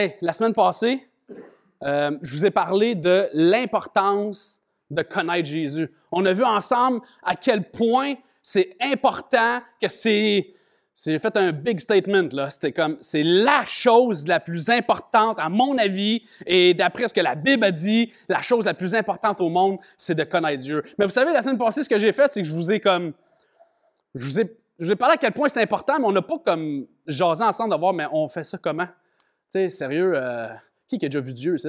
Hey, la semaine passée, euh, je vous ai parlé de l'importance de connaître Jésus. On a vu ensemble à quel point c'est important que c'est. J'ai fait un big statement, là. C'était comme, c'est la chose la plus importante, à mon avis, et d'après ce que la Bible a dit, la chose la plus importante au monde, c'est de connaître Dieu. Mais vous savez, la semaine passée, ce que j'ai fait, c'est que je vous ai comme, je vous ai, je vous ai parlé à quel point c'est important, mais on n'a pas comme jasé ensemble de voir, mais on fait ça comment? Tu sais, sérieux, euh, qui a déjà vu Dieu ici?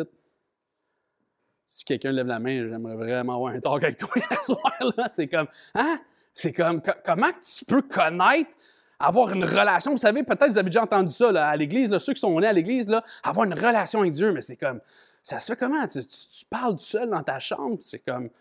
Si quelqu'un lève la main, j'aimerais vraiment avoir un talk avec toi hier soir, là. C'est comme, hein? C'est comme, comment tu peux connaître, avoir une relation? Vous savez, peut-être vous avez déjà entendu ça là, à l'Église, ceux qui sont nés à l'Église, avoir une relation avec Dieu, mais c'est comme, ça se fait comment? Tu, parles du seul dans ta chambre, c'est comme, tu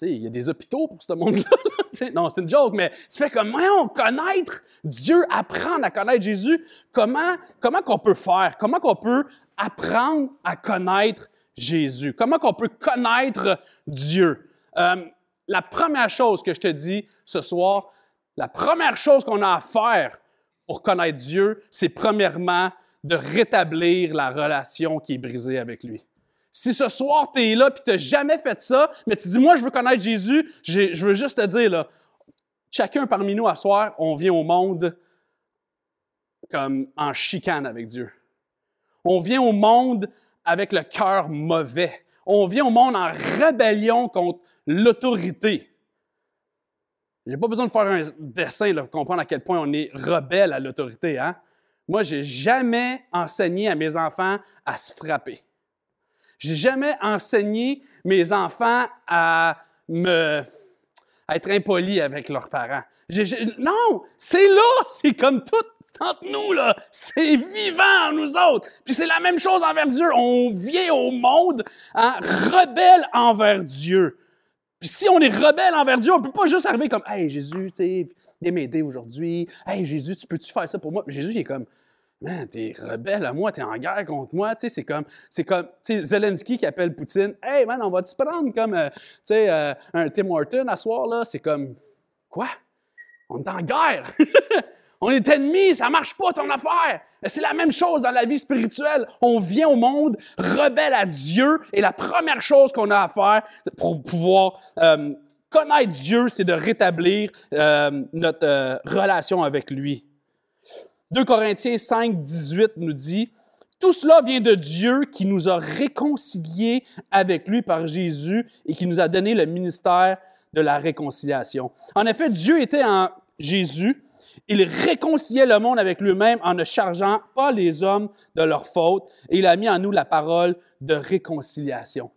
il y a des hôpitaux pour ce monde-là. non, c'est une joke, mais tu fais comme, on connaître Dieu, apprendre à connaître Jésus. Comment, comment qu'on peut faire? Comment qu'on peut apprendre à connaître Jésus? Comment qu'on peut connaître Dieu? Euh, la première chose que je te dis ce soir, la première chose qu'on a à faire pour connaître Dieu, c'est premièrement de rétablir la relation qui est brisée avec lui. Si ce soir, tu es là et tu n'as jamais fait ça, mais tu dis, moi, je veux connaître Jésus, je veux juste te dire, là, chacun parmi nous, à soir, on vient au monde comme en chicane avec Dieu. On vient au monde avec le cœur mauvais. On vient au monde en rébellion contre l'autorité. J'ai pas besoin de faire un dessin pour comprendre à quel point on est rebelle à l'autorité. Hein? Moi, j'ai jamais enseigné à mes enfants à se frapper. J'ai jamais enseigné mes enfants à me être impolis avec leurs parents. non, c'est là, c'est comme tout entre nous, là. C'est vivant en nous autres. Puis c'est la même chose envers Dieu. On vient au monde hein, rebelle envers Dieu. Puis si on est rebelle envers Dieu, on ne peut pas juste arriver comme Hey Jésus, tu sais, viens m'aider aujourd'hui. Hey Jésus, tu peux-tu faire ça pour moi? Puis Jésus, il est comme Man, t'es rebelle à moi, t'es en guerre contre moi. Tu sais, c'est comme, c'est comme, Zelensky qui appelle Poutine. Hey man, on va te prendre comme, euh, euh, un Tim Horton à soir, là? C'est comme, quoi? On est en guerre! On est ennemis, ça marche pas ton affaire. C'est la même chose dans la vie spirituelle. On vient au monde rebelle à Dieu et la première chose qu'on a à faire pour pouvoir euh, connaître Dieu, c'est de rétablir notre relation avec lui. 2 Corinthiens 5, 18 nous dit, Tout cela vient de Dieu qui nous a réconciliés avec lui par Jésus et qui nous a donné le ministère de la réconciliation. En effet, Dieu était en Jésus il réconciliait le monde avec lui-même en ne chargeant pas les hommes de leurs fautes et il a mis en nous la parole de réconciliation.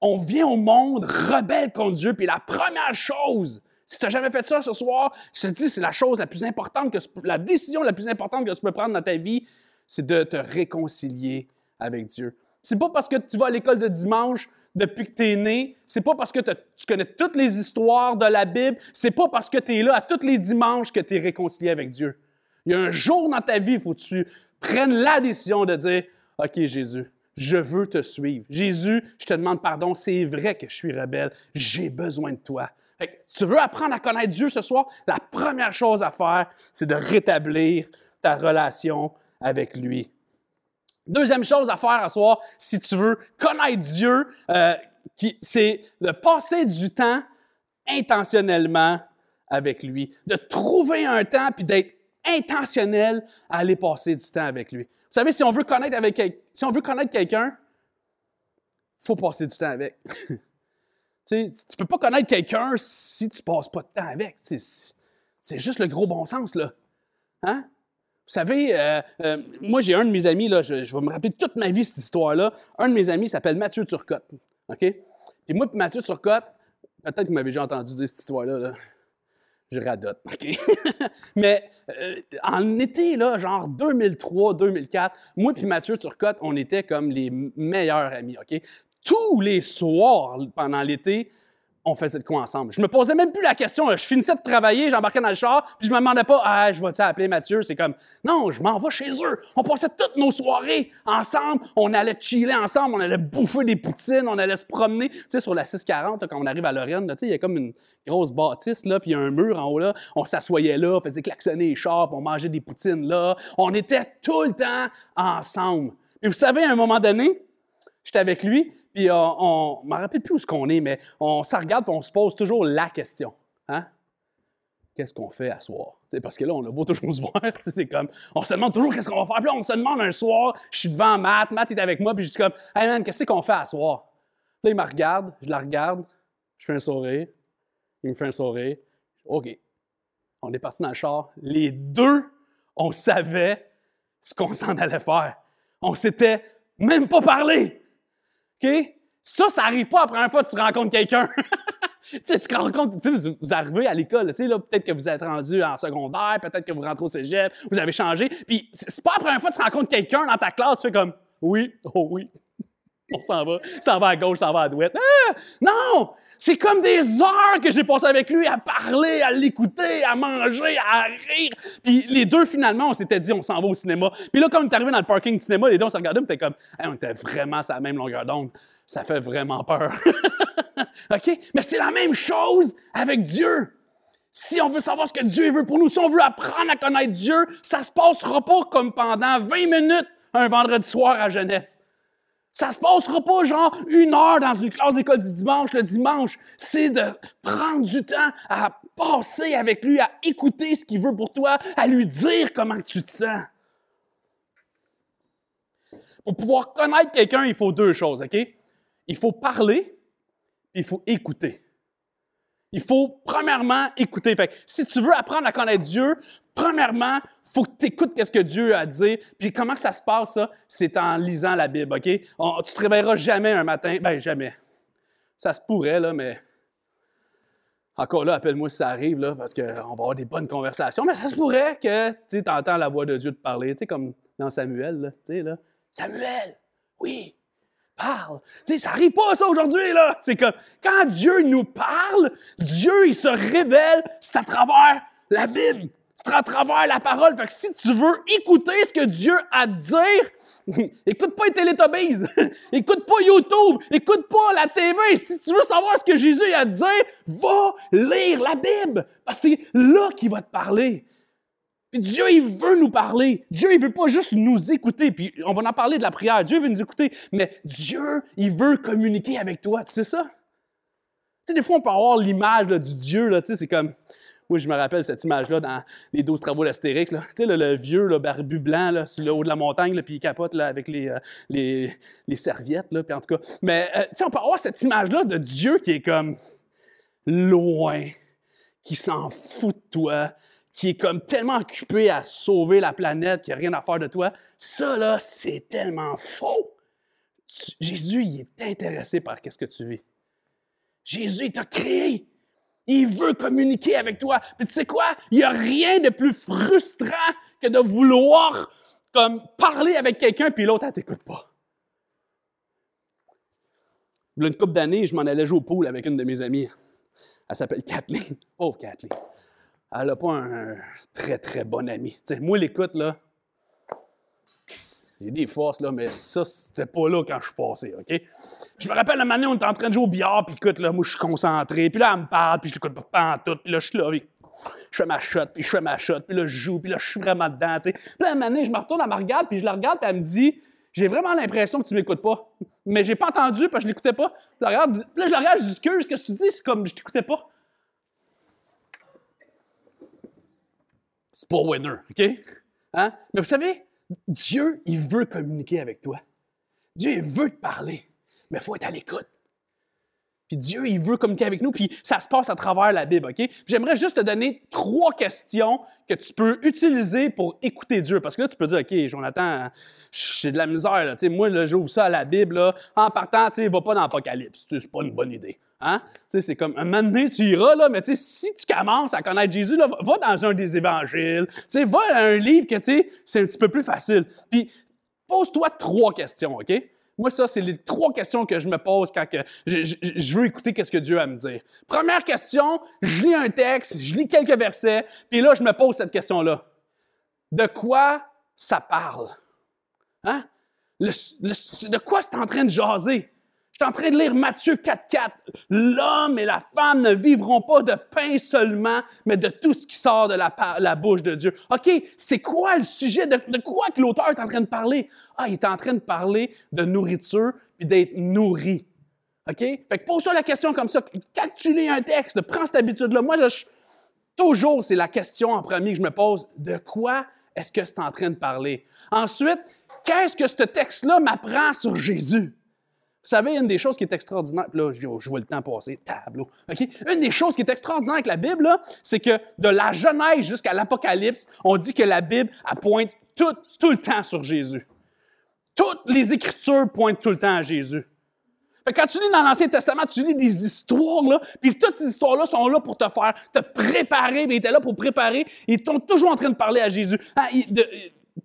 On vient au monde rebelle contre Dieu, puis la première chose, si tu n'as jamais fait ça ce soir, je te dis, c'est la chose la plus importante, la décision la plus importante que tu peux prendre dans ta vie, c'est de te réconcilier avec Dieu. C'est pas parce que tu vas à l'école de dimanche depuis que tu es né. C'est pas parce que tu connais toutes les histoires de la Bible. C'est pas parce que tu es là à tous les dimanches que tu es réconcilié avec Dieu. Il y a un jour dans ta vie, il faut que tu prennes la décision de dire OK, Jésus, je veux te suivre. Jésus, je te demande pardon. C'est vrai que je suis rebelle. J'ai besoin de toi. Si tu veux apprendre à connaître Dieu ce soir, la première chose à faire, c'est de rétablir ta relation avec lui. Deuxième chose à faire à soir, si tu veux connaître Dieu, euh, c'est de passer du temps intentionnellement avec lui, de trouver un temps puis d'être intentionnel à aller passer du temps avec lui. Vous savez, si on veut connaître avec si on veut connaître quelqu'un, faut passer du temps avec. tu ne peux pas connaître quelqu'un si tu passes pas de temps avec. C'est juste le gros bon sens là. Hein? Vous savez, euh, euh, moi, j'ai un de mes amis, là, je, vais me rappeler toute ma vie cette histoire-là. Un de mes amis s'appelle Mathieu Turcotte. OK? Puis moi, Mathieu Turcotte, peut-être que vous m'avez déjà entendu dire cette histoire-là. Je radote, OK? Mais euh, en été, là, genre 2003, 2004, moi puis Mathieu Turcotte, on était comme les meilleurs amis, OK? Tous les soirs pendant l'été, on faisait de quoi ensemble. Je me posais même plus la question. Je finissais de travailler, j'embarquais dans le char, puis je me demandais pas, ah, je vais appeler Mathieu? C'est comme, non, je m'en vais chez eux. On passait toutes nos soirées ensemble. On allait chiller ensemble, on allait bouffer des poutines, on allait se promener. Tu sais, sur la 640, quand on arrive à Lorraine, tu sais, il y a comme une grosse bâtisse, là, puis il y a un mur en haut, là. On s'assoyait là, on faisait klaxonner les chars, on mangeait des poutines là. On était tout le temps ensemble. Et vous savez, à un moment donné, j'étais avec lui, puis on, ne me rappelle plus où ce qu'on est, mais on se regarde et on se pose toujours la question. Hein? Qu'est-ce qu'on fait à soir? parce que là, on a beau toujours se voir. C'est comme, on se demande toujours qu'est-ce qu'on va faire. Puis là, on se demande un soir, je suis devant Matt, Matt est avec moi, puis je suis comme, hey man, qu'est-ce qu'on fait à soir? Là, il me regarde, je la regarde, je fais un sourire, il me fait un sourire. OK. On est parti dans le char. Les deux, on savait ce qu'on s'en allait faire. On s'était même pas parlé. OK? Ça, ça n'arrive pas la première fois que tu rencontres quelqu'un. tu sais, tu rends compte, vous, vous arrivez à l'école, tu sais, là, peut-être que vous êtes rendu en secondaire, peut-être que vous rentrez au cégep, vous avez changé, puis c'est pas la première fois que tu rencontres quelqu'un dans ta classe, tu fais comme, oui, oh oui, on s'en va, ça va à gauche, ça va à droite. Ah! Non! C'est comme des heures que j'ai passé avec lui à parler, à l'écouter, à manger, à rire. Puis les deux, finalement, on s'était dit, on s'en va au cinéma. Puis là, quand on est arrivé dans le parking du cinéma, les deux, on s'est regardés, on était comme, on était vraiment sur la même longueur d'onde. Ça fait vraiment peur. OK? Mais c'est la même chose avec Dieu. Si on veut savoir ce que Dieu veut pour nous, si on veut apprendre à connaître Dieu, ça se passera pas comme pendant 20 minutes un vendredi soir à jeunesse. Ça se passera pas genre une heure dans une classe d'école du dimanche le dimanche. C'est de prendre du temps à passer avec lui, à écouter ce qu'il veut pour toi, à lui dire comment tu te sens. Pour pouvoir connaître quelqu'un, il faut deux choses, OK? Il faut parler, il faut écouter. Il faut premièrement écouter. Fait si tu veux apprendre à connaître Dieu, premièrement, faut que tu écoutes ce que Dieu a à dire. Puis comment ça se passe, ça? C'est en lisant la Bible, OK? On, tu te réveilleras jamais un matin. Ben, jamais. Ça se pourrait, là, mais. Encore là, appelle-moi si ça arrive, là, parce qu'on va avoir des bonnes conversations. Mais ça se pourrait que tu entends la voix de Dieu te parler, tu sais, comme dans Samuel, là, tu sais, là. Samuel, oui, parle. Tu sais, ça n'arrive pas, ça, aujourd'hui, là. C'est que quand Dieu nous parle, Dieu, il se révèle, c'est à travers la Bible. C'est à travers la parole. Fait que si tu veux écouter ce que Dieu a à dire, écoute pas les Télétobies, écoute pas YouTube, écoute pas la TV. Si tu veux savoir ce que Jésus a à dire, va lire la Bible. Parce que c'est là qu'il va te parler. Puis Dieu, il veut nous parler. Dieu, il veut pas juste nous écouter. Puis on va en parler de la prière. Dieu veut nous écouter. Mais Dieu, il veut communiquer avec toi. Tu sais ça? Tu sais, des fois, on peut avoir l'image du Dieu. Là, tu sais, c'est comme... Oui, je me rappelle cette image-là dans les 12 travaux d'Astérix. Tu sais, le vieux le barbu blanc là, sur le haut de la montagne, puis il capote là, avec les, euh, les, serviettes. Là, puis en tout cas. Mais euh, tu sais, on peut avoir cette image-là de Dieu qui est comme loin, qui s'en fout de toi, qui est comme tellement occupé à sauver la planète qu'il n'y a rien à faire de toi, ça, là, c'est tellement faux. Jésus, il est intéressé par ce que tu vis. Jésus, il t'a créé. Il veut communiquer avec toi. Mais tu sais quoi? Il n'y a rien de plus frustrant que de vouloir comme parler avec quelqu'un puis l'autre, elle t'écoute pas. Il une couple d'années, je m'en allais jouer au pool avec une de mes amies. Elle s'appelle Kathleen. Pauvre Kathleen elle n'a pas un très, très bon ami. moi, l'écoute, là, j'ai des forces, là, mais ça, c'était pas là quand je suis passé, OK? je me rappelle, la année, on était en train de jouer au billard, puis écoute, là, moi, je suis concentré, puis là, elle me parle, puis je l'écoute pas en tout, puis là, je suis là, puis je fais ma shot, puis je fais ma shot, puis là, je joue, puis là, je suis vraiment dedans, tu sais. Puis là, année, je me retourne, elle me regarde, puis je la regarde, puis elle me dit, j'ai vraiment l'impression que tu m'écoutes pas. Mais j'ai pas entendu, parce que je l'écoutais pas. Puis là, je la regarde, je dis, qu'est-ce que tu dis? C'est comme, je t'écoutais pas. c'est pas winner, OK? Hein? Mais vous savez, Dieu, il veut communiquer avec toi. Dieu, il veut te parler, mais il faut être à l'écoute. Puis Dieu, il veut communiquer avec nous, puis ça se passe à travers la Bible, OK? J'aimerais juste te donner trois questions que tu peux utiliser pour écouter Dieu. Parce que là, tu peux dire, OK, Jonathan, j'ai de la misère, là. moi, là, j'ouvre ça à la Bible. En partant, tu sais, va pas dans l'Apocalypse. C'est pas une bonne idée. Hein? C'est comme un moment donné, tu iras, là, mais si tu commences à connaître Jésus, va dans un des évangiles, va à un livre que c'est un petit peu plus facile. Puis pose-toi trois questions, OK? Moi, ça, c'est les trois questions que je me pose quand je, veux écouter qu'est-ce que Dieu a à me dire. Première question, je lis un texte, je lis quelques versets, puis là, je me pose cette question-là. De quoi ça parle? Hein? de quoi c'est en train de jaser? Je suis en train de lire Matthieu 4.4. L'homme et la femme ne vivront pas de pain seulement, mais de tout ce qui sort de la, bouche de Dieu. OK, c'est quoi le sujet? De, quoi que l'auteur est en train de parler? Ah, il est en train de parler de nourriture puis d'être nourri. OK? Fait que pose-toi la question comme ça. Quand tu lis un texte, prends cette habitude-là. Moi, toujours, c'est la question en premier que je me pose. De quoi est-ce que c'est en train de parler? Ensuite, qu'est-ce que ce texte-là m'apprend sur Jésus? Vous savez, une des choses qui est extraordinaire, là, je, vois le temps passer, tableau. Une des choses qui est extraordinaire avec la Bible, c'est que de la Genèse jusqu'à l'Apocalypse, on dit que la Bible, pointe tout, tout le temps sur Jésus. Toutes les Écritures pointent tout le temps à Jésus. Quand tu lis dans l'Ancien Testament, tu lis des histoires, puis toutes ces histoires-là sont là pour te faire, te préparer, mais ils étaient là pour préparer. Ils sont toujours en train de parler à Jésus. Ah,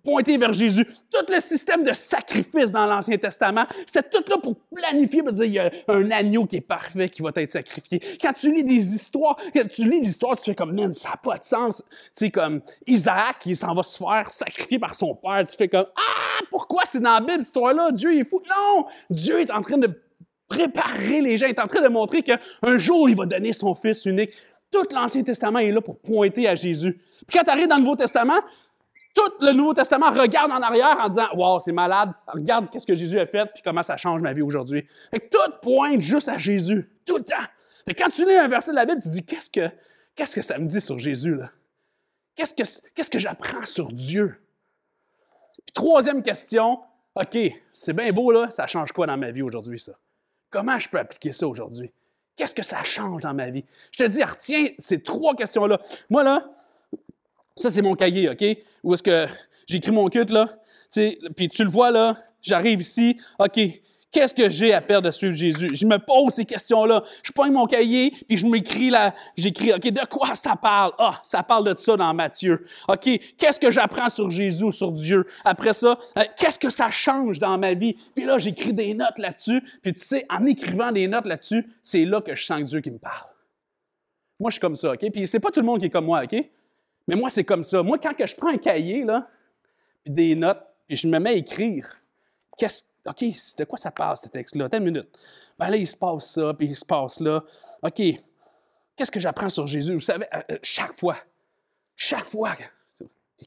pointer vers Jésus. Tout le système de sacrifice dans l'Ancien Testament, c'est tout là pour planifier, pour dire, il y a un agneau qui est parfait qui va être sacrifié. Quand tu lis des histoires, quand tu lis l'histoire, tu fais comme, man, ça n'a pas de sens. Tu sais, comme Isaac, il s'en va se faire sacrifier par son père. Tu fais comme, ah, pourquoi c'est dans la Bible, cette histoire-là? Dieu il est fou. Non! Dieu est en train de préparer les gens, il est en train de montrer qu'un jour, il va donner son Fils unique. Tout l'Ancien Testament est là pour pointer à Jésus. Puis quand tu arrives dans le Nouveau Testament, tout le Nouveau Testament regarde en arrière en disant Wow, c'est malade, regarde qu'est-ce que Jésus a fait, puis comment ça change ma vie aujourd'hui. Tout pointe juste à Jésus, tout le temps. Et quand tu lis un verset de la Bible, tu te dis Qu'est-ce que, que ça me dit sur Jésus? Qu'est-ce que, que j'apprends sur Dieu? Puis, troisième question, OK, c'est bien beau, là, ça change quoi dans ma vie aujourd'hui, ça? Comment je peux appliquer ça aujourd'hui? Qu'est-ce que ça change dans ma vie? Je te dis, retiens ces trois questions-là. Moi, là, ça, c'est mon cahier, OK? Où est-ce que j'écris mon cut, là? Puis tu le vois, là, j'arrive ici, OK, qu'est-ce que j'ai à perdre de suivre Jésus? Je me pose ces questions-là. Je prends mon cahier, puis je m'écris là, j'écris, OK, de quoi ça parle? Ah, ça parle de ça dans Matthieu. OK, qu'est-ce que j'apprends sur Jésus, sur Dieu? Après ça, euh, qu'est-ce que ça change dans ma vie? Puis là, j'écris des notes là-dessus. Puis tu sais, en écrivant des notes là-dessus, c'est là que je sens Dieu qui me parle. Moi, je suis comme ça, OK? Puis c'est pas tout le monde qui est comme moi, OK? Mais moi, c'est comme ça. Moi, quand que je prends un cahier, là, puis des notes, puis je me mets à écrire, qu'est-ce, OK, de quoi ça passe, ce texte-là? Attends une minute. Ben là, il se passe ça, puis il se passe là. OK, qu'est-ce que j'apprends sur Jésus? Vous savez, euh, euh, chaque fois, chaque fois,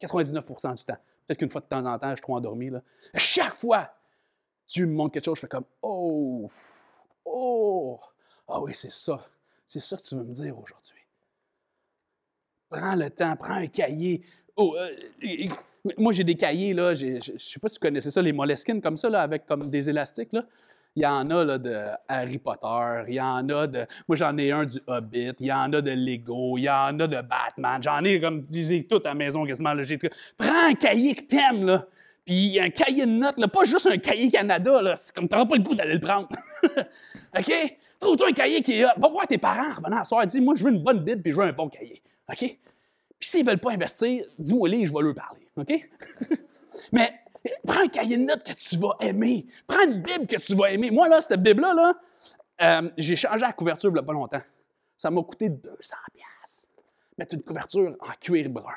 99% du temps, peut-être qu'une fois de temps en temps, je suis trop endormi, là. Chaque fois, tu me montres quelque chose, je fais comme, oh, oh, ah oui, c'est ça. C'est ça que tu veux me dire aujourd'hui. Prends le temps, prends un cahier. Oh, euh, moi, j'ai des cahiers, là, je ne sais pas si vous connaissez ça, les Moleskine comme ça, là, avec comme des élastiques. Là. Il y en a de Harry Potter, il y en a de. Moi, j'en ai un du Hobbit, il y en a de Lego, il y en a de Batman. J'en ai comme, je tout à la maison quasiment. Là, Prends un cahier que t'aimes, là. Puis un cahier de notes, pas juste un cahier Canada, là. C'est comme t'auras pas le goût d'aller le prendre. OK? Trouve-toi un cahier qui est. Va voir tes parents revenant à soir. Dis, moi, je veux une bonne Bible puis je veux un bon cahier. OK? Puis s'ils ne veulent pas investir, dis-moi les, je vais leur parler. OK? Mais prends un cahier de notes que tu vas aimer. Prends une Bible que tu vas aimer. Moi, là, cette Bible-là, là, euh, j'ai changé la couverture il n'y a pas longtemps. Ça m'a coûté 200 Mettre une couverture en cuir brun.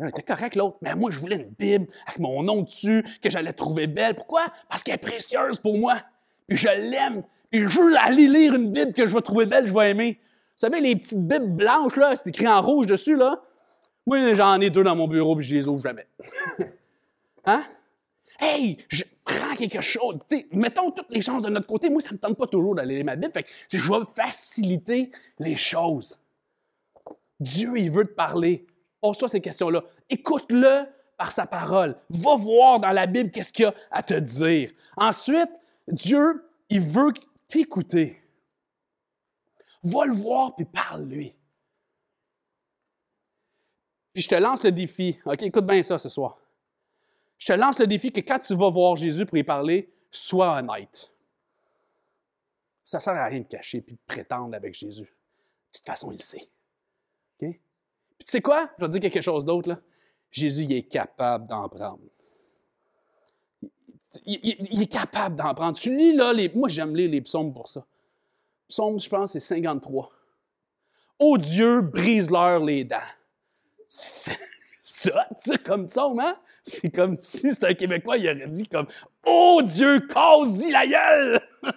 C'était correct l'autre, mais moi je voulais une Bible avec mon nom dessus, que j'allais trouver belle. Pourquoi? Parce qu'elle est précieuse pour moi. Puis je l'aime. Puis je veux aller lire une Bible que je vais trouver belle, je vais aimer. Vous savez, les petites bibles blanches, là, c'est écrit en rouge dessus, là. Moi, j'en ai deux dans mon bureau, puis je les ouvre jamais. hein? Hey, je prends quelque chose. mettons toutes les chances de notre côté. Moi, ça ne me tente pas toujours d'aller lire ma Bible. Je vais faciliter les choses. Dieu, il veut te parler. Pose-toi ces questions-là. Écoute-le par sa parole. Va voir dans la Bible qu'est-ce qu'il y a à te dire. Ensuite, Dieu, il veut t'écouter. Va le voir puis parle-lui. Puis je te lance le défi. OK, écoute bien ça ce soir. Je te lance le défi que quand tu vas voir Jésus pour y parler, sois honnête. Ça ne sert à rien de cacher puis de prétendre avec Jésus. De toute façon, il le sait. OK? Puis tu sais quoi? Je vais te dire quelque chose d'autre. Jésus, il est capable d'en prendre. Il, est capable d'en prendre. Tu lis là, les, moi j'aime lire les psaumes pour ça. Psaume, je pense, c'est 53. Oh Dieu, brise-leur les dents. C'est comme psaume, hein? C'est comme si c'était un Québécois, il aurait dit comme Oh Dieu, casse-y la gueule!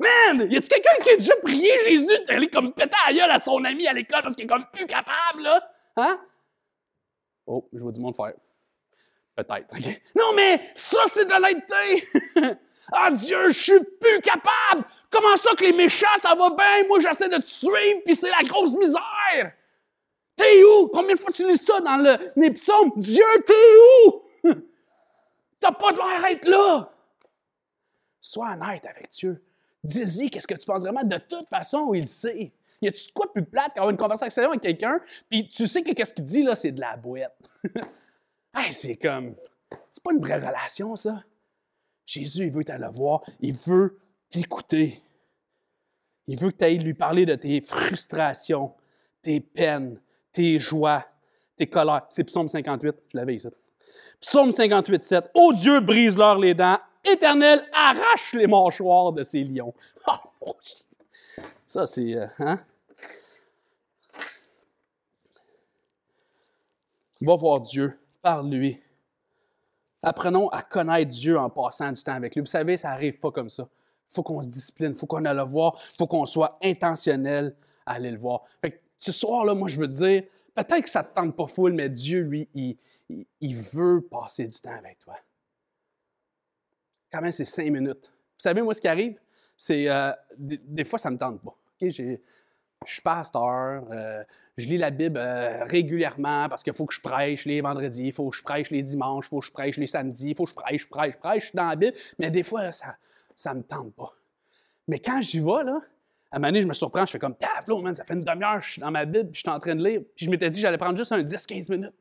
Man! Y a-tu quelqu'un qui a déjà prié Jésus d'aller comme péter la gueule à son ami à l'école parce qu'il est comme plus capable, là? Hein? Oh, je vois du monde faire. Peut-être? Non, mais ça, c'est de l'honnêteté! ah Dieu, je suis plus capable! Comment ça que les méchants, ça va bien? Moi, j'essaie de te suivre, puis c'est la grosse misère! T'es où? Combien de fois tu lis ça dans le, les psaumes? Dieu, t'es où? T'as pas de l'air d'être là! Sois honnête avec Dieu. Dis-y qu'est-ce que tu penses vraiment. De toute façon, il sait. Y a-tu de quoi plus plate qu'avoir une conversation avec quelqu'un, puis tu sais que qu'est-ce qu'il dit, là, c'est de la boîte. hey, c'est comme. C'est pas une vraie relation, ça. Jésus, il veut t'aller voir. Il veut t'écouter. Il veut que tu ailles lui parler de tes frustrations, tes peines, tes joies, tes colères. C'est Psaume 58, je l'avais ici. Psaume 58, 7. Ô Dieu, brise-leur les dents. Éternel, arrache les mâchoires de ces lions. Oh, ça, c'est. Euh, hein? Va voir Dieu, parle-lui. Apprenons à connaître Dieu en passant du temps avec lui. Vous savez, ça n'arrive pas comme ça. Il faut qu'on se discipline, il faut qu'on aille le voir, il faut qu'on soit intentionnel à aller le voir. ce soir-là, moi, je veux dire, peut-être que ça ne te tente pas full, mais Dieu, lui, il, il, veut passer du temps avec toi. Quand même, c'est cinq minutes. Vous savez, moi, ce qui arrive, c'est euh, des, fois, ça ne me tente pas. Je suis pasteur, euh, je lis la Bible euh, régulièrement parce qu'il faut que je prêche les vendredis, il faut que je prêche les dimanches, il faut que je prêche les samedis, il faut que je prêche, je prêche, je prêche, je suis dans la Bible, mais des fois, ça ne me tente pas. Mais quand j'y vais, là, à un moment donné, je me surprends, je fais comme, tableau, man, ça fait une demi-heure, je suis dans ma Bible, je suis en train de lire, puis je m'étais dit, j'allais prendre juste un 10-15 minutes.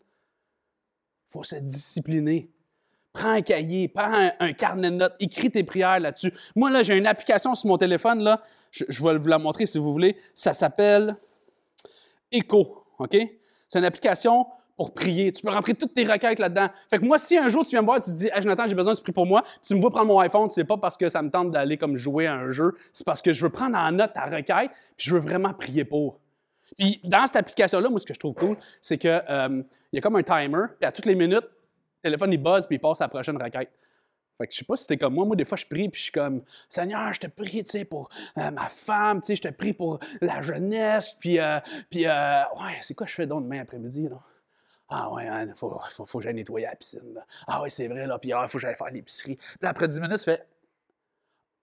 Il faut se discipliner. Prends un cahier, prends un, carnet de notes, écris tes prières là-dessus. Moi, là, j'ai une application sur mon téléphone, là, je, vais vous la montrer si vous voulez. Ça s'appelle Echo, OK? C'est une application pour prier. Tu peux rentrer toutes tes requêtes là-dedans. Fait que moi, si un jour tu viens me voir tu te dis hey, Jonathan, j'ai besoin de prier pour moi, tu me vois prendre mon iPhone, c'est pas parce que ça me tente d'aller comme jouer à un jeu, c'est parce que je veux prendre en note ta requête, puis je veux vraiment prier pour. Puis dans cette application-là, moi, ce que je trouve cool, c'est qu'il euh, y a comme un timer, puis à toutes les minutes, le téléphone, il buzz, puis il passe à la prochaine requête. Fait que je sais pas si c'était comme moi. Moi, des fois, je prie, puis je suis comme, Seigneur, je te prie, tu sais, pour euh, ma femme, tu sais, je te prie pour la jeunesse, puis, euh, puis ouais, c'est quoi je fais donc demain après-midi, là? Ah ouais, il hein, faut, faut, faut, que j'aille nettoyer la piscine. Ah oui, c'est vrai, là, puis il faut que j'aille faire l'épicerie. Puis après 10 minutes, tu fais,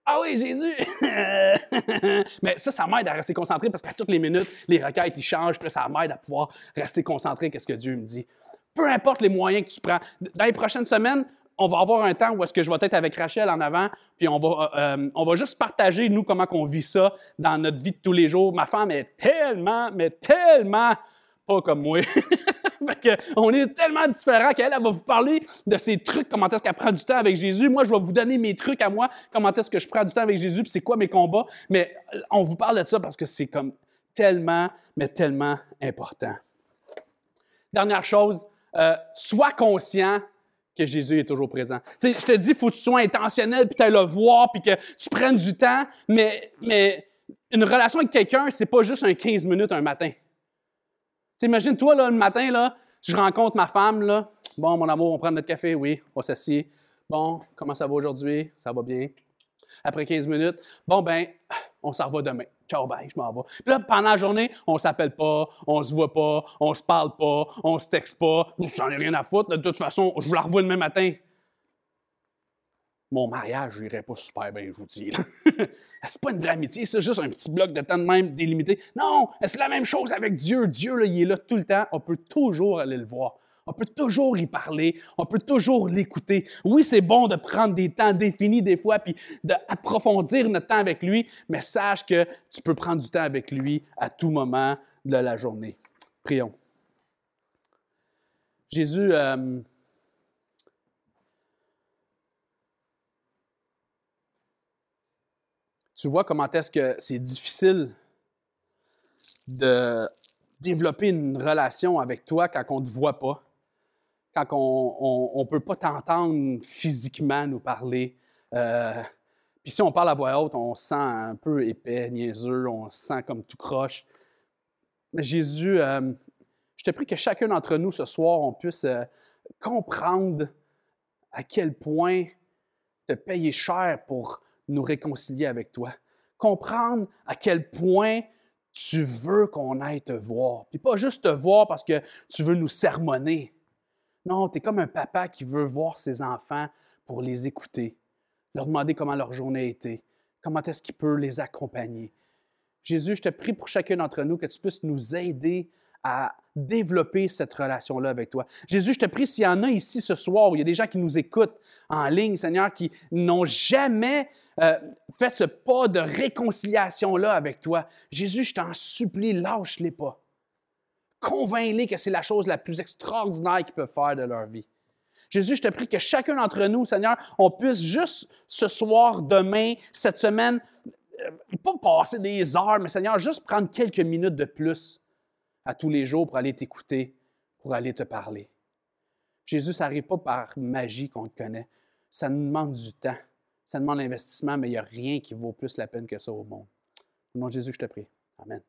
ah oui, Jésus! Mais ça, ça m'aide à rester concentré parce qu'à toutes les minutes, les requêtes, ils changent, puis ça m'aide à pouvoir rester concentré qu'est-ce que Dieu me dit. Peu importe les moyens que tu prends. Dans les prochaines semaines, on va avoir un temps où est-ce que je vais être avec Rachel en avant, puis on va, euh, va juste partager, nous, comment on vit ça dans notre vie de tous les jours. Ma femme est tellement, mais tellement pas comme moi. on est tellement différents qu'elle elle va vous parler de ses trucs, comment est-ce qu'elle prend du temps avec Jésus. Moi, je vais vous donner mes trucs à moi, comment est-ce que je prends du temps avec Jésus, puis c'est quoi mes combats. Mais euh, on vous parle de ça parce que c'est comme tellement, mais tellement important. Dernière chose, euh, sois conscient que Jésus est toujours présent. Tu sais, je te dis, faut que tu sois intentionnel, puis tu le voir, puis que tu prennes du temps, mais, mais une relation avec quelqu'un, c'est pas juste un 15 minutes un matin. Imagine-toi, là, le matin, là, je rencontre ma femme, là. Bon, mon amour, on prend notre café, oui, on s'assied. Bon, comment ça va aujourd'hui? Ça va bien? Après 15 minutes, bon, ben, on s'en va demain. Ciao, bye, je m'en vais. Puis là, pendant la journée, on s'appelle pas, on se voit pas, on se parle pas, on se texte pas. J'en ai rien à foutre. De toute façon, je vous la revois demain matin mon mariage n'irait pas super bien, je vous dis. c'est pas une vraie amitié, c'est juste un petit bloc de temps de même délimité. Non, c'est la même chose avec Dieu. Dieu, là, il est là tout le temps. On peut toujours aller le voir. On peut toujours y parler. On peut toujours l'écouter. Oui, c'est bon de prendre des temps définis des fois, puis d'approfondir notre temps avec lui, mais sache que tu peux prendre du temps avec lui à tout moment de la journée. Prions. Jésus, euh, tu vois comment est-ce que c'est difficile de développer une relation avec toi quand on ne te voit pas, quand on ne peut pas t'entendre physiquement nous parler. Euh, puis si on parle à voix haute, on se sent un peu épais, niaiseux, on se sent comme tout croche. Mais Jésus, euh, je te prie que chacun d'entre nous ce soir, on puisse euh, comprendre à quel point te payer cher pour nous réconcilier avec toi. Comprendre à quel point tu veux qu'on aille te voir. Puis pas juste te voir parce que tu veux nous sermonner. Non, tu es comme un papa qui veut voir ses enfants pour les écouter, leur demander comment leur journée a été, comment est-ce qu'il peut les accompagner. Jésus, je te prie pour chacun d'entre nous que tu puisses nous aider à développer cette relation-là avec toi. Jésus, je te prie s'il y en a ici ce soir, où il y a des gens qui nous écoutent en ligne, Seigneur, qui n'ont jamais euh, fait ce pas de réconciliation-là avec toi. Jésus, je t'en supplie, lâche-les pas. Convainc-les que c'est la chose la plus extraordinaire qu'ils peuvent faire de leur vie. Jésus, je te prie que chacun d'entre nous, Seigneur, on puisse juste ce soir, demain, cette semaine, euh, pas passer des heures, mais Seigneur, juste prendre quelques minutes de plus à tous les jours pour aller t'écouter, pour aller te parler. Jésus, ça n'arrive pas par magie qu'on te connaît. Ça nous demande du temps. Ça demande l'investissement, mais il n'y a rien qui vaut plus la peine que ça au monde. Au nom de Jésus, je te prie. Amen.